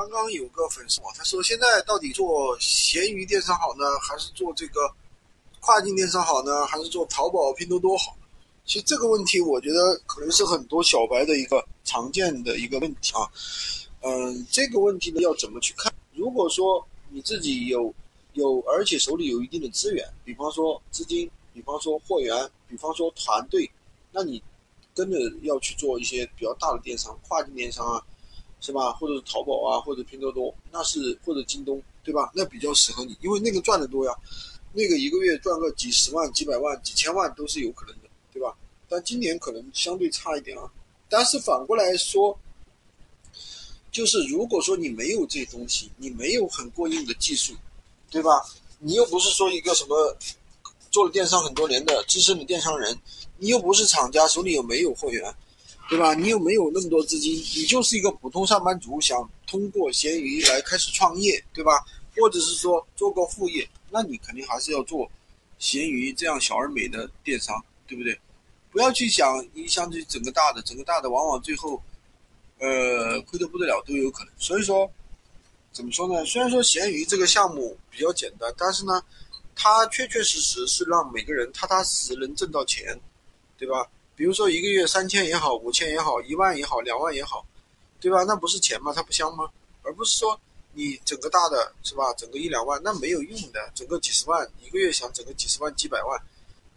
刚刚有个粉丝，他说现在到底做闲鱼电商好呢，还是做这个跨境电商好呢，还是做淘宝、拼多多好？其实这个问题，我觉得可能是很多小白的一个常见的一个问题啊。嗯，这个问题呢，要怎么去看？如果说你自己有有，而且手里有一定的资源，比方说资金，比方说货源，比方说团队，那你跟着要去做一些比较大的电商、跨境电商啊。是吧？或者是淘宝啊，或者拼多多，那是或者京东，对吧？那比较适合你，因为那个赚的多呀，那个一个月赚个几十万、几百万、几千万都是有可能的，对吧？但今年可能相对差一点啊。但是反过来说，就是如果说你没有这东西，你没有很过硬的技术，对吧？你又不是说一个什么做了电商很多年的资深的电商人，你又不是厂家，手里又没有货源。对吧？你又没有那么多资金，你就是一个普通上班族，想通过闲鱼来开始创业，对吧？或者是说做个副业，那你肯定还是要做闲鱼这样小而美的电商，对不对？不要去想影响这整个大的，整个大的往往最后，呃，亏得不得了都有可能。所以说，怎么说呢？虽然说闲鱼这个项目比较简单，但是呢，它确确实实是让每个人踏踏实实能挣到钱，对吧？比如说一个月三千也好，五千也好，一万也好，两万也好，对吧？那不是钱吗？它不香吗？而不是说你整个大的是吧？整个一两万那没有用的，整个几十万一个月想整个几十万几百万，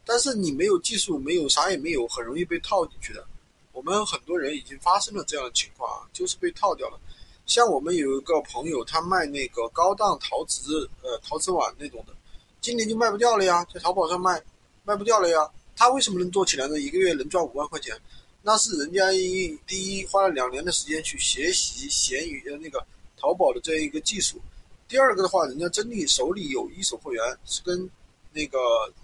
但是你没有技术，没有啥也没有，很容易被套进去的。我们很多人已经发生了这样的情况啊，就是被套掉了。像我们有一个朋友，他卖那个高档陶瓷呃陶瓷碗那种的，今年就卖不掉了呀，在淘宝上卖卖不掉了呀。他为什么能做起来呢？一个月能赚五万块钱，那是人家一第一花了两年的时间去学习闲鱼的那个淘宝的这样一个技术。第二个的话，人家真的手里有一手货源，是跟那个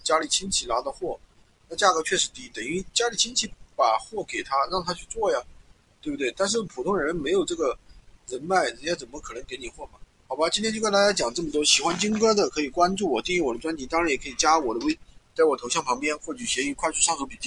家里亲戚拿的货，那价格确实低，等于家里亲戚把货给他，让他去做呀，对不对？但是普通人没有这个人脉，人家怎么可能给你货嘛？好吧，今天就跟大家讲这么多。喜欢金哥的可以关注我，订阅我的专辑，当然也可以加我的微。在我头像旁边获取闲鱼快速上手笔记。